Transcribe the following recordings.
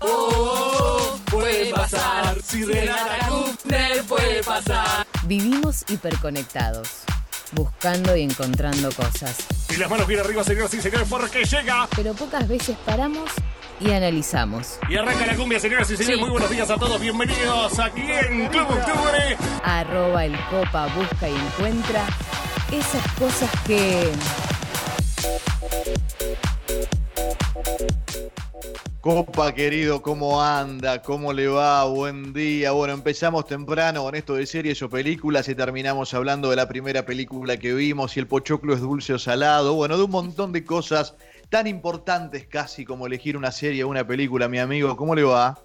Oh, puede pasar. Si Renata Kufner puede pasar. Vivimos hiperconectados, buscando y encontrando cosas. Y las manos bien arriba, señoras y señores, porque llega. Pero pocas veces paramos y analizamos. Y arranca la cumbia, señoras y señores. Sí. Muy buenos días a todos. Bienvenidos aquí en Club Octubre. Arroba el copa busca y encuentra esas cosas que... Copa querido, ¿cómo anda? ¿Cómo le va? Buen día. Bueno, empezamos temprano con esto de series o películas y terminamos hablando de la primera película que vimos, si el pochoclo es dulce o salado. Bueno, de un montón de cosas tan importantes casi como elegir una serie o una película, mi amigo. ¿Cómo le va?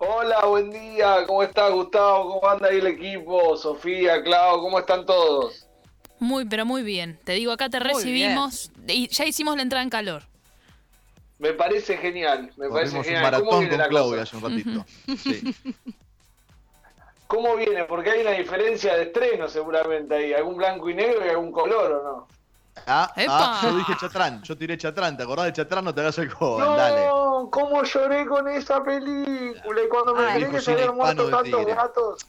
Hola, buen día. ¿Cómo está Gustavo? ¿Cómo anda ahí el equipo? Sofía, Clau, ¿cómo están todos? Muy, pero muy bien. Te digo, acá te recibimos y ya hicimos la entrada en calor. Me parece genial. Me parece Corrimos un genial. ¿Cómo maratón viene con la Claudia hace un ratito. Sí. ¿Cómo viene? Porque hay una diferencia de estreno seguramente ahí. ¿Algún blanco y negro y algún color o no? Ah, ah, yo dije Chatrán, yo tiré Chatrán. ¿Te acordás de Chatrán? No te hagas el dale. No, ¿cómo lloré con esa película? Y cuando me Ay, enteré que se habían muerto tantos gatos.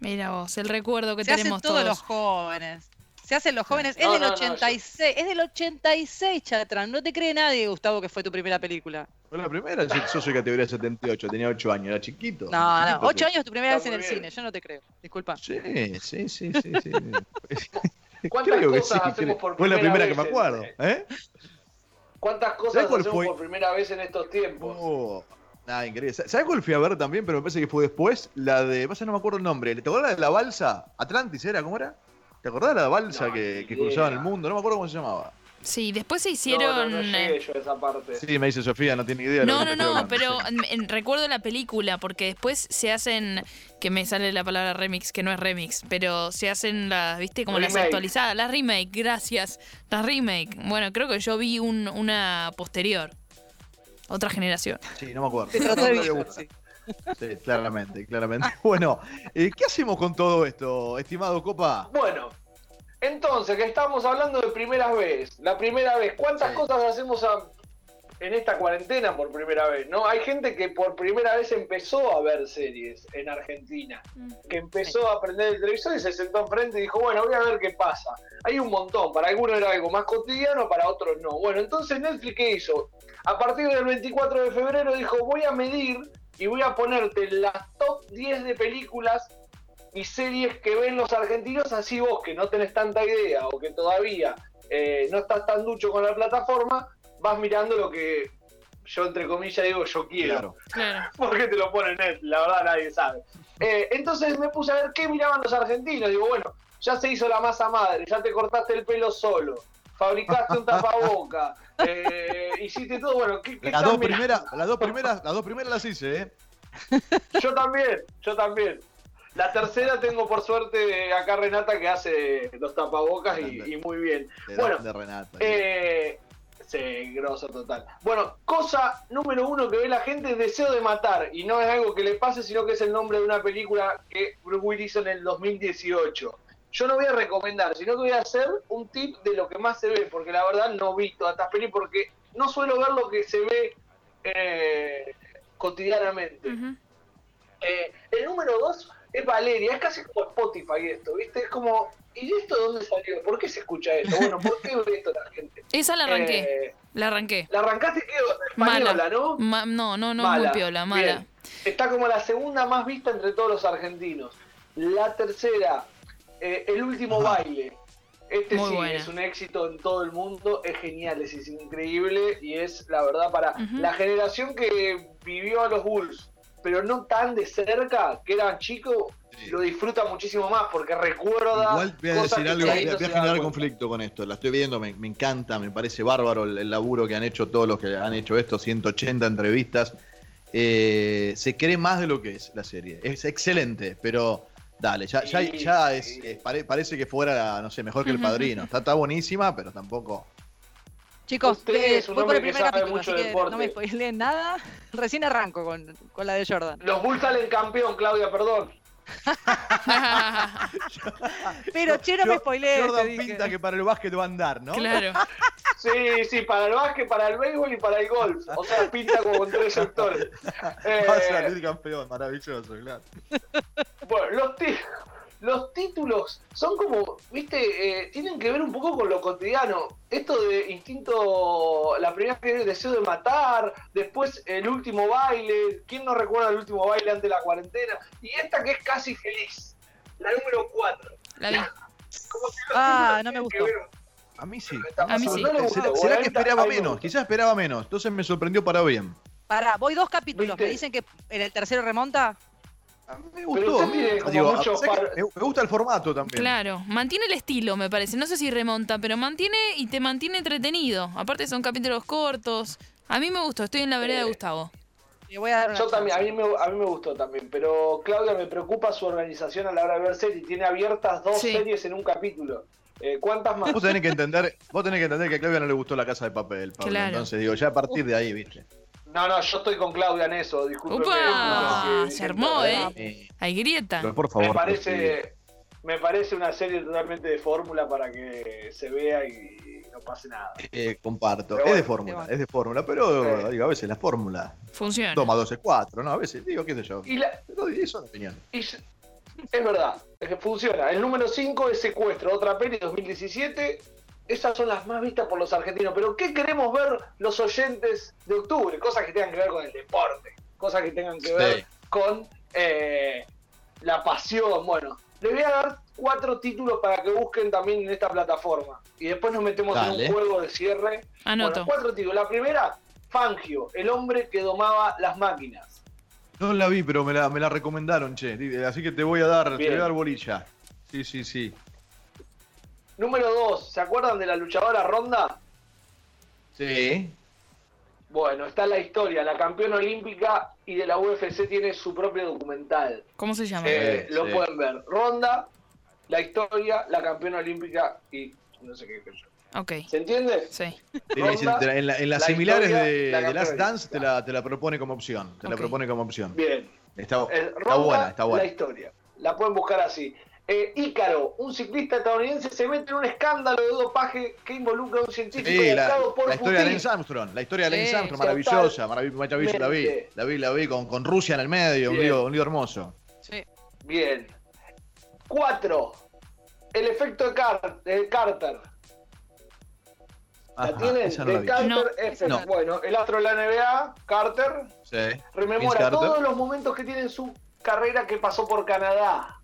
Mira vos, el recuerdo que Se hacen tenemos todos todos. los jóvenes. Se hacen los jóvenes. No, es del no, no, 86. Es del 86, Chatran. No te cree nadie, Gustavo, que fue tu primera película. Fue la primera, yo, yo soy categoría 78, tenía 8 años, era chiquito. No, no. chiquito, 8 pero- años tu primera vez en el bien. cine. Yo no te creo. Disculpa. Sí, sí, sí, sí, sí. ¿Cuántas Creo que cosas sí, hacemos por Fue la primera primera que me acuerdo. eh? ¿Cuántas cosas ¿Sabes cuál hacemos fue? por primera vez en estos tiempos? Oh, nada, increíble. ¿Sabes cuál fui a ver también? Pero me parece que fue después. La de. Pasa, no me acuerdo el nombre. ¿Te acordás de la balsa? ¿Atlantis era? ¿Cómo era? ¿Te acordás de la balsa No, que, que idea. cruzaba en el mundo? No me acuerdo cómo se llamaba. Sí, después se No, hicieron. no, no eh, llegué yo a esa parte. Sí, me dice Sofía, no tiene idea. de lo No, que no, no, hablando, pero sí. en- en- recuerdo la película porque después se hacen, que me sale la palabra remix, que no es remix, pero se hacen las, viste, como las actualizadas, las remake, gracias, las remake. Bueno, creo que yo vi un- una posterior, otra generación. Sí, no me acuerdo. No sí. Sí, claramente, claramente. Bueno, eh, ¿qué hacemos con todo esto, estimado Copa? Bueno, entonces, que estamos hablando de primeras vez. La primera vez, ¿cuántas Sí. cosas hacemos a- en esta cuarentena por primera vez? ¿No? Hay gente que por primera vez empezó a ver series en Argentina, que empezó a aprender el televisor y se sentó enfrente y dijo, bueno, voy a ver qué pasa. Hay un montón, para algunos era algo más cotidiano, para otros no. Bueno, entonces Netflix, ¿qué hizo? A partir del 24 de febrero dijo, voy a medir y voy a ponerte las top 10 de películas y series que ven los argentinos, así vos que no tenés tanta idea o que todavía eh, no estás tan ducho con la plataforma, vas mirando lo que yo entre comillas digo yo quiero. Claro. Porque te lo pone Netflix? La verdad nadie sabe. Eh, entonces me puse a ver qué miraban los argentinos. Digo, bueno, ya se hizo la masa madre, ya te cortaste el pelo solo, fabricaste un tapaboca, eh, hiciste todo. Bueno, ¿qué, qué Las dos, primeras, las, dos primeras, las dos primeras las hice, ¿eh? Yo también, yo también. La tercera tengo por suerte acá Renata que hace los tapabocas y, y muy bien. De, Bueno, de Renata. Eh, sí, grosso total. Bueno, cosa número uno que ve la gente, Deseo de Matar. Y no es algo que le pase, sino que es el nombre de una película que Bruce Willis hizo en el 2018. Yo no voy a recomendar, sino que voy a hacer un tip de lo que más se ve, porque la verdad no vi todas estas películas, porque no suelo ver lo que se ve eh, cotidianamente. Eh, el número dos es Valeria, es casi como Spotify esto, ¿viste? Es como, ¿y esto de dónde salió? ¿Por qué se escucha esto? Bueno, ¿por qué ve esto la gente? Esa la arranqué, Eh, la arranqué. la arrancaste que española, Mala. ¿no? Ma- no, no, no, Mala. muy piola, mala. Bien. Está como la segunda más vista entre todos los argentinos. La tercera, eh, El último Ajá. baile. Este Muy sí buena. es un éxito en todo el mundo, es genial, es, es increíble y es la verdad para la generación que vivió a los Bulls, pero no tan de cerca, que eran chicos, Sí. lo disfruta muchísimo más porque recuerda. Igual voy a cosas decir algo, voy a, voy generar conflicto con esto. La estoy viendo, me, me encanta, me parece bárbaro el, el laburo que han hecho todos los que han hecho esto, 180 entrevistas. Eh, se cree más de lo que es la serie. Es excelente, pero dale, ya, ya, Sí, ya es, sí. es- pare- parece que fuera, no sé, mejor que el padrino. Está, está buenísima, pero tampoco. Chicos, Usted eh, es un voy por el primer capítulo, mucho así que no me deporte. spoileen nada. Recién arranco con, con la de Jordan. Los Bulls salen campeón, Claudia, perdón. Pero che, no me spoilees, te Jordan dije. pinta que para el básquet va a andar, ¿no? claro. Sí, sí, para el básquet, para el béisbol y para el golf. O sea, pinta como con tres sectores. Eh, Va a salir campeón, maravilloso, claro. bueno, los, ti- los títulos son como, viste, eh, tienen que ver un poco con lo cotidiano. Esto de instinto, la primera que es el deseo de matar, después el último baile. ¿Quién no recuerda el último baile antes de la cuarentena? Y esta que es casi feliz, la número 4. La vi. Ah, no me gustó. A mí sí. A mí sí. ¿Será, que esperaba menos? Quizás esperaba menos. Entonces me sorprendió para bien. Pará, voy dos capítulos. ¿Viste? ¿Me dicen que en el tercero remonta? A mí me gustó. me, me gusta el formato también. Claro, mantiene el estilo, me parece. No sé si remonta, pero mantiene y te mantiene entretenido. Aparte son capítulos cortos. A mí me gustó, estoy en la vereda de Gustavo. Le voy a dar una Yo también, a mí, me, a mí me gustó también, pero Claudia me preocupa su organización a la hora de ver series. Tiene abiertas dos Sí. series en un capítulo. Eh, ¿Cuántas más? Vos tenés que entender, vos tenés que entender que a Claudia no le gustó la casa de papel, Pablo. Claro. Entonces digo, ya a partir de ahí, viste. No, no, yo estoy con Claudia en eso, discúlpeme. ¡Upa! Se armó, ¿eh? Eh, Hay grieta. pero por favor. Me parece, me parece una serie totalmente de fórmula para que se vea y no pase nada. Eh, comparto. Es de fórmula, bueno. es de fórmula, pero Sí. digo, a veces la fórmula Funciona. toma 12, 4, ¿no? A veces, digo, qué sé yo. Y, la, Pero eso es opinión. y es verdad, es que funciona. El número 5 es Secuestro, otra peli 2017. Esas son las más vistas por los argentinos. Pero ¿qué queremos ver los oyentes de octubre? Cosas que tengan que ver con el deporte, cosas que tengan que Sí. ver con eh, la pasión. Bueno, les voy a dar cuatro títulos para que busquen también en esta plataforma. Y después nos metemos en un juego de cierre. Anoto. Bueno, cuatro títulos. La primera, Fangio, el hombre que domaba las máquinas. No la vi, pero me la, me la recomendaron, che. Así que te voy a dar, te voy a dar bolilla. Sí, sí, sí. Número dos, ¿se acuerdan de la luchadora Ronda? Sí. Bueno, está la historia, la campeona olímpica y de la UFC tiene su propio documental. ¿Cómo se llama? Eh, Sí, lo sí. pueden ver. Ronda, la historia, la campeona olímpica y no sé qué. qué sé yo. Ok, ¿Se entiende? sí. Ronda, en, la- en las la similares historia, de, la de Last. Dance te la, te la propone como opción. Te la propone como opción. Bien. Está, Eh, está Ronda, buena, está buena. La historia. La pueden buscar así. Eh, Ícaro, un ciclista estadounidense, se mete en un escándalo de dopaje que involucra a un científico Sí, la, por la historia de. Lance Armstrong, la historia de Lance Sí, Armstrong, maravillosa, maravillosa, totalmente. la vi, la vi, la vi con, con Rusia en el medio, un Bien. lío, un lío hermoso. Sí. Bien. Cuatro. El efecto de, Car- de Carter. ¿La Ajá, tienen? esa no la de vi. Carter No. No. Bueno, el astro de la NBA, Carter, Sí. Vince rememora Carter. todos los momentos que tiene en su carrera que pasó por Canadá.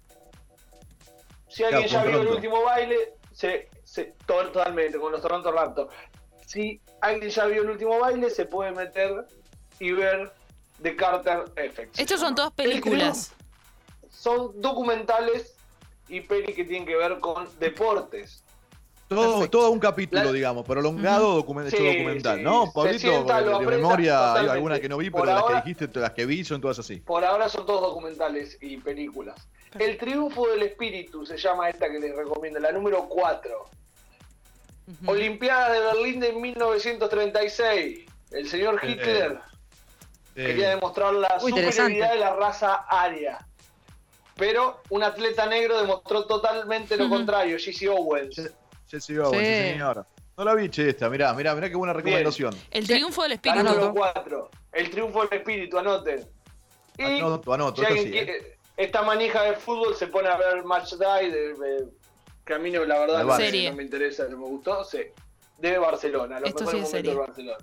Si alguien Claro, ya vio el último baile, se, se- to- totalmente, con los Toronto Raptors. Si alguien ya vio el último baile, se puede meter y ver The Carter Effect. Estos son todas El películas. son documentales y pelis que tienen que ver con deportes. Todo, todo un capítulo, La- digamos, prolongado, document- hecho Sí, documental, sí, ¿no? Pablito, sienta, de, memoria hay algunas que no vi, Por pero las ahora- que dijiste, las que vi son todas así. Por ahora son todos documentales y películas. El triunfo del espíritu se llama esta que les recomiendo, la número 4. Ujú. Olimpiada de Berlín de 1936. El señor Eh, Hitler Eh, quería demostrar la superioridad de la raza aria. Pero un atleta negro demostró totalmente lo contrario, Jesse Owens. Jesse Owens, sí. Sí. señor. No la vi, che, esta, mirá, mirá, mirá qué buena recomendación. El triunfo del La espíritu. número 4. El triunfo del espíritu, anoten. Y Anoto, anoto, si esto sí, ¿eh? Esta manija de fútbol se pone a ver Match Day, de, de- que a mí no, la verdad no, Barça. Serie. no me interesa, no me gustó. Sí. De Barcelona, los Esto mejores sí es momentos de. Barcelona.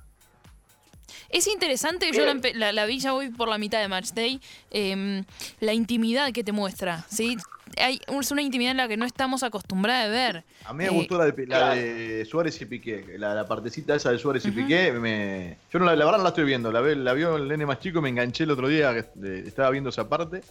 Es interesante, yo la, la, la vi ya voy por la mitad de Match Day, em, la intimidad que te muestra, ¿sí? Hay, es una intimidad en la que no estamos acostumbrados a ver. A mí me Eh, gustó la de, la claro. de Suárez y Piqué, la, la partecita esa de Suárez y. Piqué, me, yo no la, la verdad no la estoy viendo, la, la vio el nene más chico, me enganché el otro día, que, eh, estaba viendo esa parte,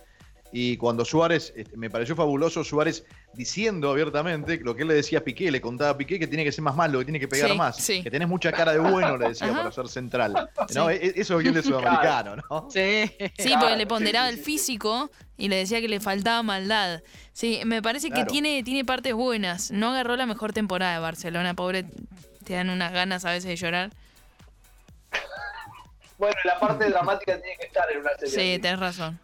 y cuando Suárez, este, me pareció fabuloso Suárez diciendo abiertamente lo que él le decía a Piqué, le contaba a Piqué que tiene que ser más malo, que tiene que pegar Sí, más, sí. que tenés mucha cara de bueno, le decía, Ajá. para ser central. ¿no? Sí. E- Eso bien de sudamericano, ¿no? Sí. Sí, Claro, porque le ponderaba sí, el físico y le decía que le faltaba maldad. Sí, me parece que tiene, tiene partes buenas. No agarró la mejor temporada de Barcelona, pobre. Te dan unas ganas a veces de llorar. Bueno, la parte dramática tiene que estar en una serie. Sí, tenés razón.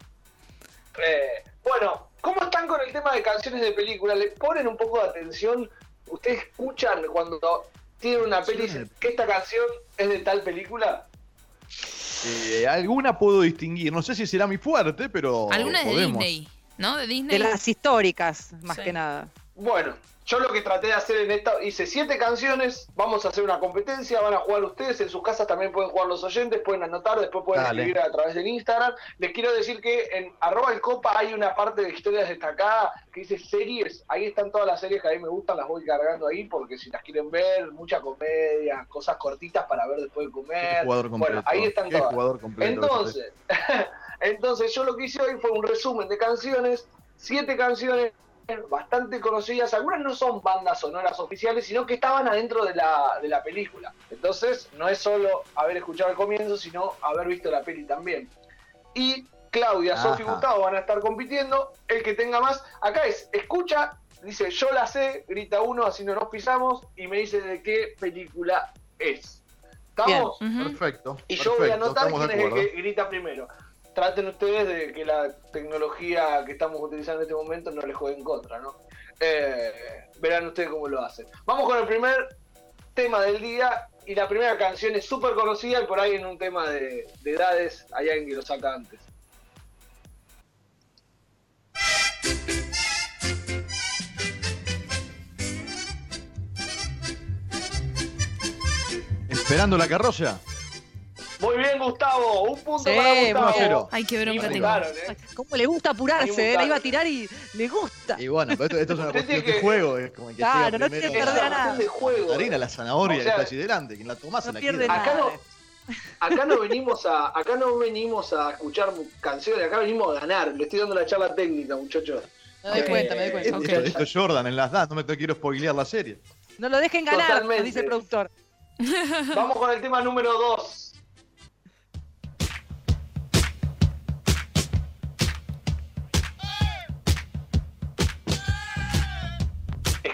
Eh, bueno, ¿cómo están con el tema de canciones de película? ¿Le ponen un poco de atención? ¿Ustedes escuchan cuando tienen una peli y dicen que esta canción es de tal película? Eh, alguna puedo distinguir. No sé si será mi fuerte, pero. Alguna es de. Disney, ¿no? De Disney. De las históricas, más Sí. que nada. Bueno, yo lo que traté de hacer en esta, hice siete canciones, vamos a hacer una competencia, van a jugar ustedes, en sus casas también pueden jugar los oyentes, pueden anotar, después pueden Dale. escribir a través del Instagram. Les quiero decir que en arroba el copa hay una parte de historias destacadas que dice series, ahí están todas las series que a mí me gustan, las voy cargando ahí porque si las quieren ver, mucha comedia, cosas cortitas para ver después de comer. jugador completo. Bueno, ahí están todas. jugador completo. Entonces, entonces yo lo que hice hoy fue un resumen de canciones, siete canciones bastante conocidas, algunas no son bandas sonoras oficiales, sino que estaban adentro de la, de la película. Entonces, no es solo haber escuchado el comienzo, sino haber visto la peli también. Y Claudia. Sofi y Gustavo van a estar compitiendo, el que tenga más, acá es, escucha, dice yo la sé, grita uno, así no nos pisamos, y me dice de qué película es. ¿Estamos? Perfecto. Y yo voy a anotar quién es el que grita primero. Traten ustedes de que la tecnología que estamos utilizando en este momento no les juegue en contra, ¿no? Eh, verán ustedes cómo lo hacen. Vamos con el primer tema del día y la primera canción es súper conocida y por ahí en un tema de, de edades hay alguien que lo saca antes. Esperando la carroza. Muy bien, Gustavo. Un punto Sí, para Gustavo. Ay, qué bronca tengo. ¿eh? ¿Cómo le gusta apurarse? eh? La iba a tirar y le gusta. Y bueno, pero esto, esto es una cuestión de juego. Es como el que Claro, no tiene que perder nada. de juego. Harina, la zanahoria O sea, que está allí delante. Quien la toma se No la pierde nada. Acá no, acá no venimos a, acá no venimos a escuchar canciones, acá venimos a ganar. Le estoy dando la charla técnica, muchachos. Me doy Ok. cuenta, me doy cuenta. Esto, Ok. esto- esto es Jordan en las das, no me quiero spoilear la serie. No lo dejen ganar, Totalmente. dice el productor. Vamos con el tema número 2.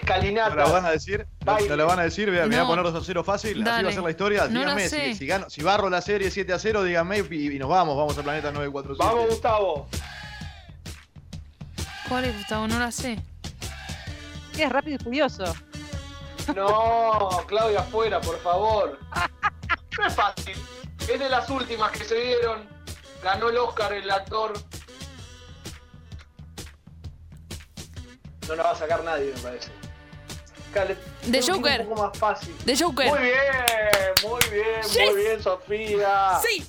¿No Escalinata. la van a decir? ¿No, no la van a decir? Vea, me voy a No. poner 2 a 0 fácil. Así Dale. va a ser la historia. No díganme, si, si, gano, si barro la serie 7 a 0, díganme y, y nos vamos. Vamos al planeta 947. Vamos, Gustavo. ¿Cuál es, Gustavo? No la sé. Es rápido y furioso. No, Claudia, afuera, por favor. No es fácil. Es de las últimas que se dieron. Ganó el Oscar el actor. No la va a sacar nadie, me parece. Ir Joker. Un poco más fácil. The Joker. Muy bien, muy bien, Yes. muy bien, Sofía. Sí.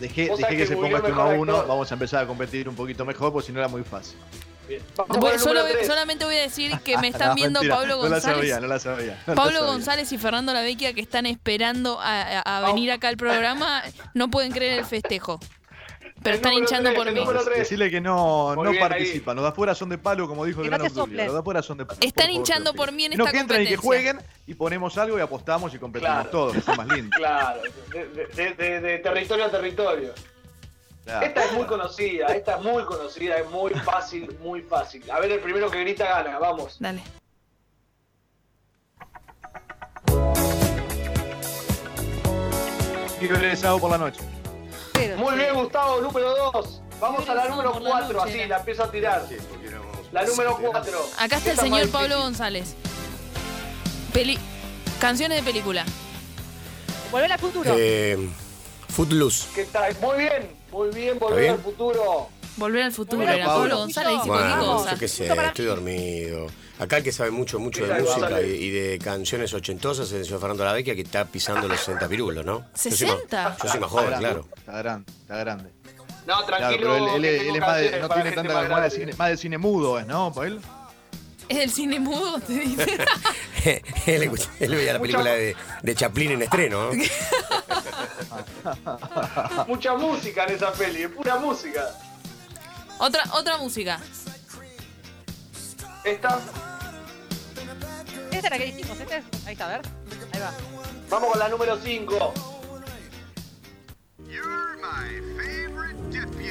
Dejé, dejé que que se ponga este 1 a mejor 1. actor. Vamos a empezar a competir un poquito mejor, porque si no era muy fácil. Voy- solo- solamente voy a decir que me están No, viendo mentira, Pablo No la González. sabía, no la sabía. no la Pablo sabía. González y Fernando Lavecchia que están esperando a, a- a venir acá al programa no pueden creer el festejo. Pero están hinchando por mí. Decirle que no, no participan. Los de afuera son de palo, como dijo el no gran Obdulio. Los de afuera son de palo. Están hinchando por mí en No, esta que entren y que jueguen y ponemos algo y apostamos y competimos Claro. todos, que es más lindo. Claro, de, de- de- de- de territorio a territorio. Claro. Esta es muy conocida, esta es muy conocida, es muy fácil, muy fácil. A ver, el primero que grita gana, vamos. Dale. Sábado por la noche. Muy bien, Gustavo, número 2. Vamos a la número Por la 4, noche así, la empiezo a tirar. La número 4. Acá está el señor Pablo González. Peli Canciones de película. Volver al futuro. Eh, Footloose. ¿Qué tal? Muy bien, muy bien, volver bien? al futuro. Volver al futuro. Era Pablo. González dice Bueno, cualquier cosa. yo qué sé, estoy dormido. Acá el que sabe mucho, mucho de música y, de canciones ochentosas es el señor Fernando Lavecchia que está pisando los 60 pirulos, ¿no? Yo soy más- ¿60? Yo soy más Está joven, grande, claro. Está grande, está grande. No, Claro, tranquilo. pero él, es más de, no tiene tanta más más de, cine, más de cine mudo, ¿es, no? Es el cine mudo, te dice. él, escucha- él veía la película de, de Chaplin en estreno, ¿no? Mucha música en esa peli, es pura música. otra, otra música. Esta, Esta es la que dijimos. Esta es... Ahí está, a ver. Ahí va. vamos con la número 5.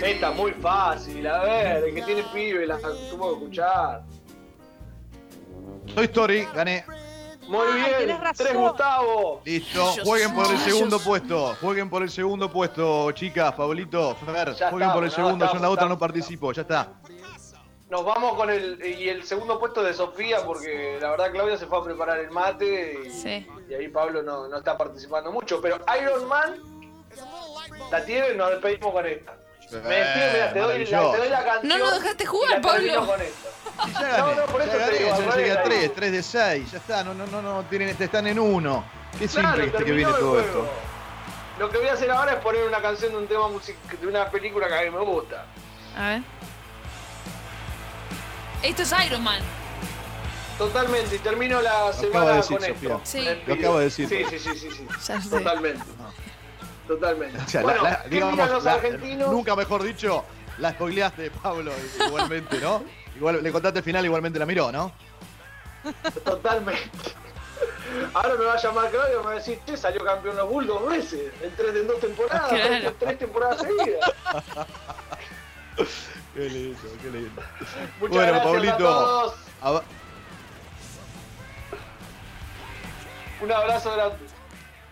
Esta muy fácil, a ver, el que tiene pibe la tuvo que escuchar. Toy Story, gané. Muy Ah, bien, tenés razón. tres Gustavo. Listo, jueguen por el soy- segundo puesto. Jueguen por el segundo pueto, chicas, Pablito, Fer. Ya Jueguen por el segundo, no, yo en la estamos, otra no participo, ya está. Nos vamos con el y el segundo puesto de Sofía porque la verdad Claudia se fue a preparar el mate y, Sí. y ahí Pablo no, no está participando mucho. Pero Iron Man la tiene y nos despedimos con esta. Me despido, mira, te doy, la, te doy la canción. No nos dejaste jugar, Pablo. con esta. Ya gané, No, no, por ya eso te gané, digo, ya llegué a ahí. 3, 3 de 6, ya está, no, no, no, no, tienen, están en uno. Qué Claro, simple este que viene todo esto. Lo que voy a hacer ahora es poner una canción de un tema music de una película que a mí me gusta. A ver. Esto es Iron Man. Totalmente, y termino la acabo semana de decir, con Sofía. esto. Sí. Lo acabo de decir. Sí, sí, sí, sí, sí. Ya sé. Totalmente. Totalmente. O sea, bueno, la- la- ¿qué digamos, miran los la- argentinos? nunca mejor dicho, la spoileaste, Pablo, igualmente, ¿no? Igual, le contaste el final, igualmente la miró, ¿no? Totalmente. Ahora me va a llamar Claudio y me va a decir, che, salió campeón los Bulls dos veces, en tres, en dos temporadas, Claro. tres, tres temporadas seguidas. Qué lindo, qué lindo. Muchas Bueno, gracias a Pablito. todos. A- Un abrazo grande.